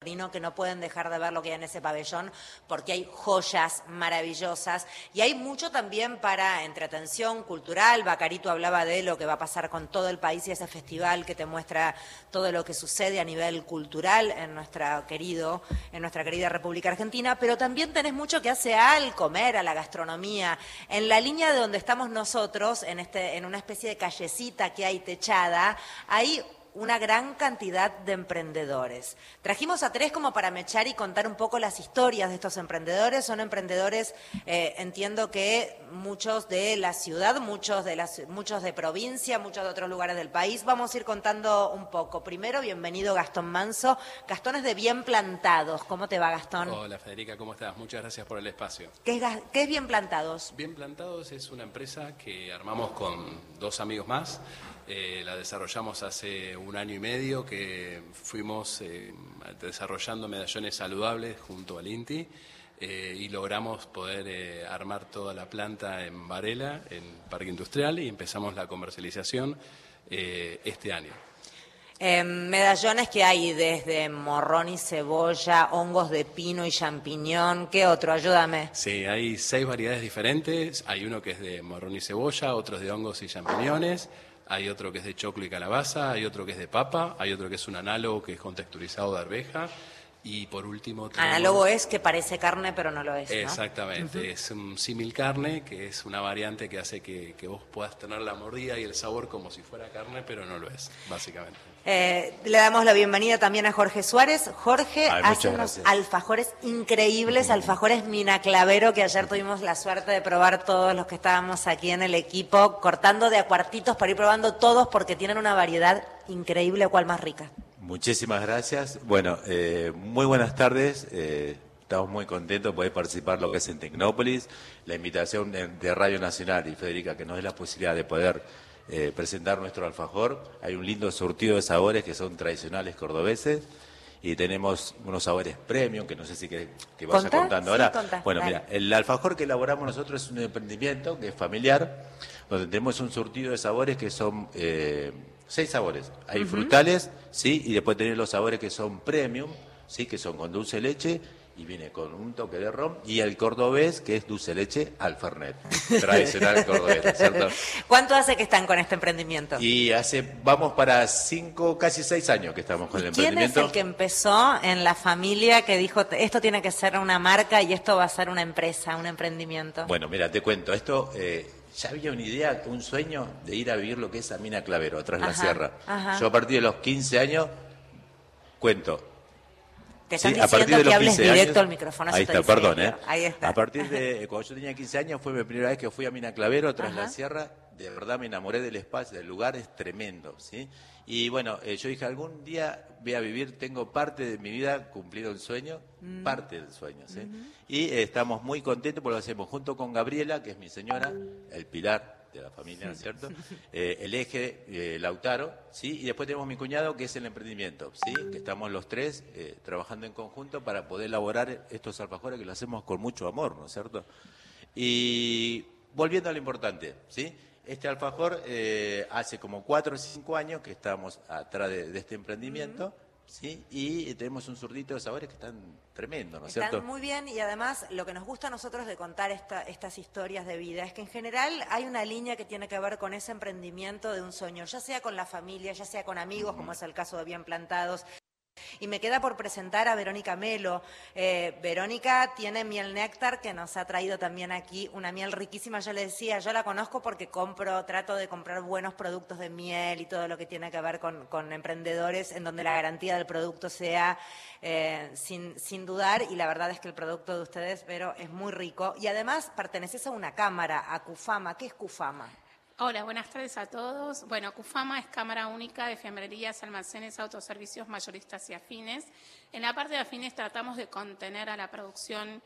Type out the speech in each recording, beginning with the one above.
que no pueden dejar de ver lo que hay en ese pabellón porque hay joyas maravillosas y hay mucho también para entretención cultural. Bacarito hablaba de lo que va a pasar con todo el país y ese festival que te muestra todo lo que sucede a nivel cultural en nuestra querido, en nuestra querida República Argentina, pero también tenés mucho que hace al comer, a la gastronomía. En la línea de donde estamos nosotros, en este, en una especie de callecita que hay techada, hay una gran cantidad de emprendedores. Trajimos a tres como para mechar y contar un poco las historias de estos emprendedores. Son emprendedores, eh, entiendo que muchos de la ciudad, muchos de, las, muchos de provincia, muchos de otros lugares del país. Vamos a ir contando un poco. Primero, bienvenido Gastón Manso. Gastón es de Bien Plantados. ¿Cómo te va, Gastón? Hola, Federica, ¿cómo estás? Muchas gracias por el espacio. ¿Qué es, qué es Bien Plantados? Bien Plantados es una empresa que armamos con dos amigos más. Eh, la desarrollamos hace un año y medio que fuimos eh, desarrollando medallones saludables junto al INTI eh, y logramos poder armar toda la planta en Varela, en Parque Industrial, y empezamos la comercialización este año. medallones que hay desde morrón y cebolla, hongos de pino y champiñón. ¿Qué otro? Ayúdame. Sí, hay seis variedades diferentes. Hay uno que es de morrón y cebolla, otros de hongos y champiñones hay otro que es de choclo y calabaza, hay otro que es de papa, hay otro que es un análogo que es contexturizado de arveja. Y por último... Análogo es que parece carne pero no lo es. Exactamente, es un símil carne, que es una variante que hace que, que, vos puedas tener la mordida y el sabor como si fuera carne, pero no lo es, básicamente. Eh, le damos la bienvenida también a Jorge Suárez. Jorge hace unos alfajores increíbles, alfajores Mina Clavero, que ayer tuvimos la suerte de probar todos los que estábamos aquí en el equipo, cortando de a cuartitos para ir probando todos porque tienen una variedad increíble, cual más rica. Muchísimas gracias. Bueno, eh, muy buenas tardes. Eh, estamos muy contentos de poder participar en lo que es en Tecnópolis. La invitación de, Radio Nacional y Federica que nos dé la posibilidad de poder eh, presentar nuestro alfajor. Hay un lindo surtido de sabores que son tradicionales cordobeses y tenemos unos sabores premium, que no sé si que, que vaya contando ahora. bueno, mira, el alfajor que elaboramos nosotros es un emprendimiento que es familiar, donde tenemos un surtido de sabores que son seis sabores. Hay frutales, ¿sí? Y después tenés los sabores que son premium, ¿sí? Que son con dulce leche y viene con un toque de ron. Y el cordobés, que es dulce leche al fernet. Tradicional cordobés, ¿cierto? ¿Cuánto hace que están con este emprendimiento? Y hace, vamos para cinco, casi seis años que estamos con el emprendimiento. ¿Quién es el que empezó en la familia que dijo, esto tiene que ser una marca y esto va a ser una empresa, un emprendimiento? Bueno, mira, te cuento, esto... Eh, ya había una idea, un sueño de ir a vivir lo que es Amina Clavero, tras la sierra. Yo a partir de los 15 años, cuento. Te están diciendo a partir de que hables directo al micrófono. Ahí está, perdón, ¿eh? Ahí está. A partir de, cuando yo tenía 15 años, fue mi primera vez que fui a Mina Clavero, tras la sierra. De verdad me enamoré del espacio, del lugar es tremendo, ¿sí? Y bueno, eh, yo dije, algún día voy a vivir, tengo parte de mi vida cumplido el sueño, mm. parte del sueño, ¿sí? Y eh, estamos muy contentos porque lo hacemos junto con Gabriela, que es mi señora, el pilar de la familia, ¿no es cierto? Eh, el eje, Lautaro, ¿sí? Y después tenemos mi cuñado, que es el emprendimiento, ¿sí? Que estamos los tres trabajando en conjunto para poder elaborar estos alfajores que lo hacemos con mucho amor, ¿no es cierto? Y volviendo a lo importante, ¿sí? Este alfajor eh, hace como cuatro o cinco años que estamos atrás de, este emprendimiento. ¿sí? Y tenemos un zurdito de sabores que están tremendos, ¿no es están muy bien y además lo que nos gusta a nosotros de contar estas historias de vida es que en general hay una línea que tiene que ver con ese emprendimiento de un sueño, ya sea con la familia, ya sea con amigos, como es el caso de Bien Plantados, y me queda por presentar a Verónica Melo. Eh, Verónica tiene miel néctar que nos ha traído también aquí una miel riquísima. Yo le decía, yo la conozco porque compro, trato de comprar buenos productos de miel y todo lo que tiene que ver con, emprendedores en donde la garantía del producto sea eh, sin, sin dudar y la verdad es que el producto de ustedes, pero es muy rico. Y además perteneces a una cámara, a Cufama. ¿Qué es Cufama? Hola, buenas tardes a todos. Bueno, CUFAMA es Cámara Única de Fiambrerías, Almacenes, Autoservicios Mayoristas y Afines. En la parte de afines tratamos de contener a la producción.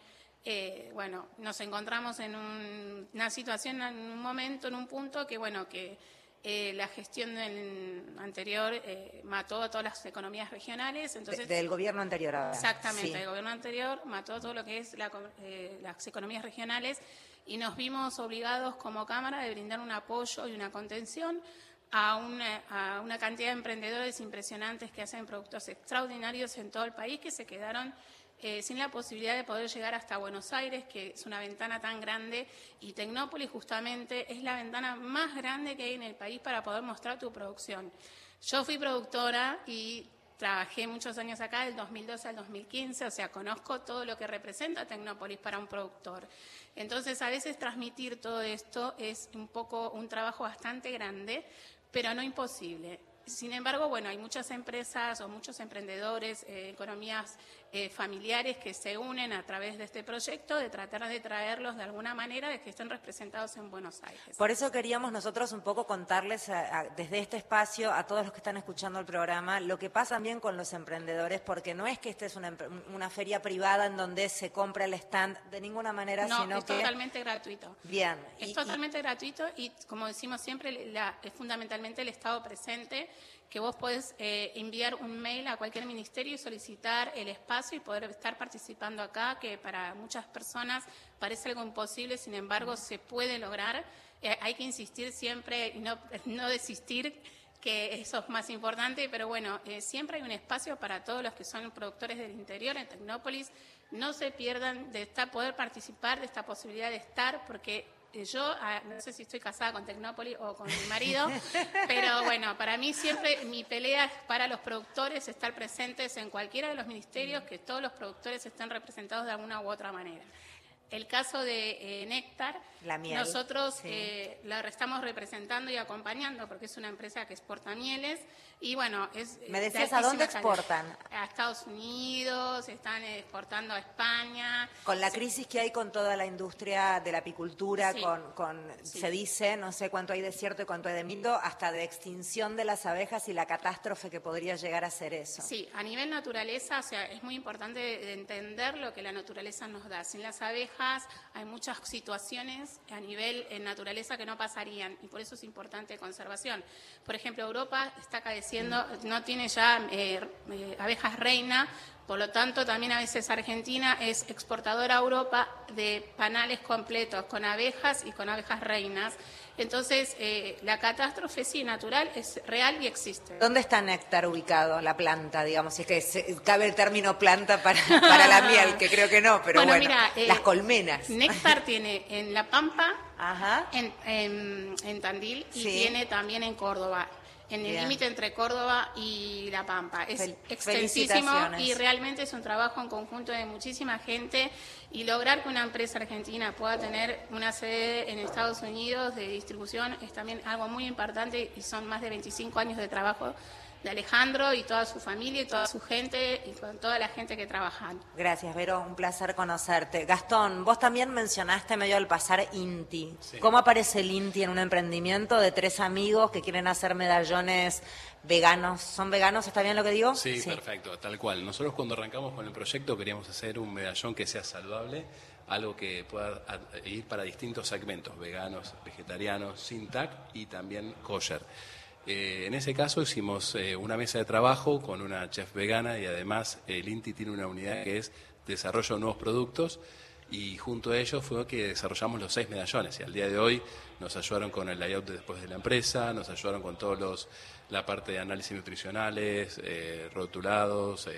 Eh, bueno, nos encontramos en una situación, en un momento, en un punto que, bueno, que eh, la gestión del anterior eh, mató a todas las economías regionales. Entonces, del gobierno anterior ahora. Exactamente, el gobierno anterior mató todo lo que es las economías regionales y nos vimos obligados como Cámara de brindar un apoyo y una contención a una, a una cantidad de emprendedores impresionantes que hacen productos extraordinarios en todo el país que se quedaron eh, sin la posibilidad de poder llegar hasta Buenos Aires, que es una ventana tan grande, y Tecnópolis justamente es la ventana más grande que hay en el país para poder mostrar tu producción. Yo fui productora y trabajé muchos años acá, del 2012 al 2015, o sea, conozco todo lo que representa Tecnópolis para un productor. Entonces, a veces transmitir todo esto es un poco un trabajo bastante grande, pero no imposible. Sin embargo, bueno, hay muchas empresas o muchos emprendedores, eh, economías eh, familiares que se unen a través de este proyecto de tratar de traerlos de alguna manera de que estén representados en Buenos Aires. Por eso queríamos nosotros un poco contarles desde este espacio a todos los que están escuchando el programa lo que pasa también con los emprendedores, porque no es que esta es una, feria privada en donde se compra el stand de ninguna manera, no, sino es totalmente gratuito. Bien. Es totalmente gratuito y, como decimos siempre, es fundamentalmente el Estado presente que vos podés eh, enviar un mail a cualquier ministerio y solicitar el espacio y poder estar participando acá, que para muchas personas parece algo imposible, sin embargo se puede lograr. Eh, hay que insistir siempre y no, no desistir que eso es más importante, pero bueno, eh, siempre hay un espacio para todos los que son productores del interior en Tecnópolis. No se pierdan de estar, poder participar de esta posibilidad de estar, porque yo ah, no sé si estoy casada con Tecnópolis o con mi marido, pero bueno, para mí siempre mi pelea es para los productores estar presentes en cualquiera de los ministerios, que todos los productores estén representados de alguna u otra manera. El caso de eh, Néctar, nosotros eh, la estamos representando y acompañando porque es una empresa que exporta mieles y bueno, es... ¿Me decías a dónde exportan? A Estados Unidos, están exportando a España. Con la crisis que hay con toda la industria de la apicultura, con, se dice, no sé cuánto hay de cierto y cuánto hay de mito, hasta de extinción de las abejas y la catástrofe que podría llegar a ser eso. Sí, a nivel naturaleza, o sea, es muy importante entender lo que la naturaleza nos da. Sin las abejas hay muchas situaciones a nivel en naturaleza que no pasarían y por eso es importante conservación. Por ejemplo, Europa está cadeciendo, no tiene ya eh, eh, abejas reina, por lo tanto también a veces Argentina es exportadora a Europa de panales completos con abejas y con abejas reinas. Entonces, eh, la catástrofe sí natural es real y existe. ¿Dónde está Néctar ubicado, la planta, digamos? Si es que cabe el término planta para, para la miel, que creo que no, pero bueno, las colmenas. Néctar tiene en La Pampa, En, en, Tandil y tiene también en Córdoba en el límite entre Córdoba y La Pampa. Es extensísimo y realmente es un trabajo en conjunto de muchísima gente y lograr que una empresa argentina pueda tener una sede en Estados Unidos de distribución es también algo muy importante y son más de 25 años de trabajo de Alejandro y toda su familia y toda su gente y con toda la gente que trabaja. Gracias, Vero, un placer conocerte. Gastón, vos también mencionaste medio al pasar INTI. ¿Cómo aparece el INTI en un emprendimiento de tres amigos que quieren hacer medallones veganos? ¿Son veganos? ¿Está bien lo que digo? Sí, perfecto, tal cual. Nosotros cuando arrancamos con el proyecto queríamos hacer un medallón que sea saludable algo que pueda ir para distintos segmentos, veganos, vegetarianos, sin TAC y también kosher. Eh, en ese caso hicimos eh, una mesa de trabajo con una chef vegana y además el INTI tiene una unidad que es desarrollo de nuevos productos y junto a ellos fue que desarrollamos los seis medallones y al día de hoy nos ayudaron con el layout después de la empresa, nos ayudaron con todos los la parte de análisis nutricionales, eh, rotulados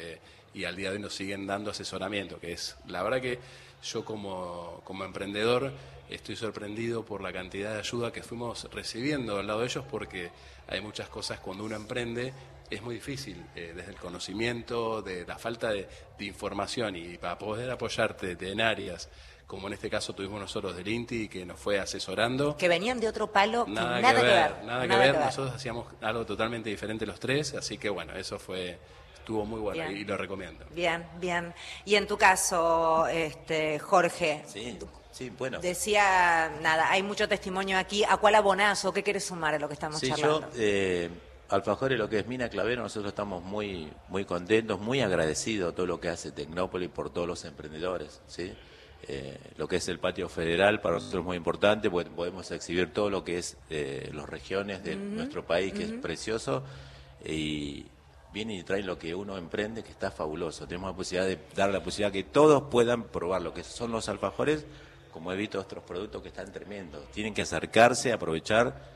y al día de hoy nos siguen dando asesoramiento, que es la verdad que yo como, como emprendedor estoy sorprendido por la cantidad de ayuda que fuimos recibiendo al lado de ellos porque hay muchas cosas cuando uno emprende es muy difícil, eh, desde el conocimiento, de la falta de, información y para poder apoyarte en áreas como en este caso tuvimos nosotros del INTI que nos fue asesorando. Que venían de otro palo, nada, que, ver, Nada, que, ver, nosotros hacíamos algo totalmente diferente los tres, así que bueno, eso fue estuvo muy bueno y, lo recomiendo. Bien, bien. Y en tu caso, este, Jorge, sí. Sí, bueno. Decía, nada, hay mucho testimonio aquí. ¿A cuál abonazo? ¿Qué quieres sumar a lo que estamos sí, Yo, eh, Alfajores, lo que es Mina Clavero, nosotros estamos muy, muy contentos, muy agradecidos todo lo que hace Tecnópolis por todos los emprendedores, ¿sí? Eh, lo que es el patio federal para nosotros es muy importante, porque podemos exhibir todo lo que es eh, las regiones de nuestro país, que es precioso, y viene y trae lo que uno emprende, que está fabuloso. Tenemos la posibilidad de dar la posibilidad que todos puedan probar lo que son los alfajores como he visto otros productos que están tremendos. Tienen que acercarse, aprovechar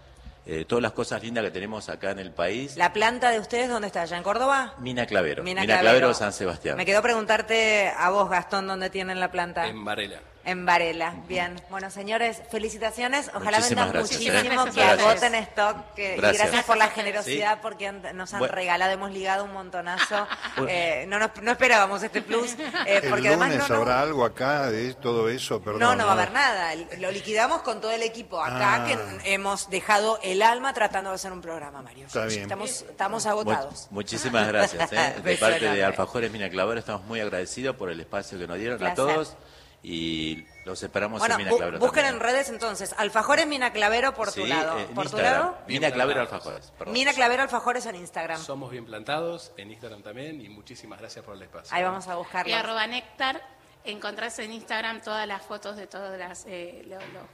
eh, todas las cosas lindas que tenemos acá en el país. ¿La planta de ustedes dónde está? ¿Allá en Córdoba? Mina Clavero. Mina, Clavero, San Sebastián. Me quedó preguntarte a vos, Gastón, dónde tienen la planta. En Varela. En Varela, bien. Bueno, señores, felicitaciones. Ojalá vendan muchísimo, que agoten stock. Y gracias por la generosidad, porque nos han regalado, hemos ligado un montonazo. eh, no, no esperábamos este plus. Eh, porque el lunes además habrá algo acá de todo eso, perdón. No, no va a haber nada. Lo liquidamos con todo el equipo acá, que ah. hemos dejado el alma tratando de hacer un programa, Mario. Está bien. Estamos, estamos agotados. muchísimas gracias. ¿eh? De parte de Alfajores Mina Clavero estamos muy agradecidos por el espacio que nos dieron a todos y los esperamos en Mina Clavero. Busquen en redes entonces, Alfajores Mina Clavero por tu lado. Eh, ¿Por tu lado? Mina Clavero Alfajores. Mina Clavero Alfajores en Instagram. Somos bien plantados, en Instagram también, y muchísimas gracias por el espacio. Ahí vamos a buscarlo. Y arroba Néctar, encontrás en Instagram todas las fotos de todos las, eh,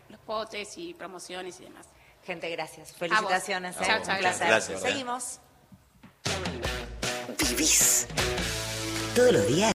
los, potes y promociones y demás. Gente, gracias. Felicitaciones. Chao, chao, gracias. Seguimos. Vivís todos los días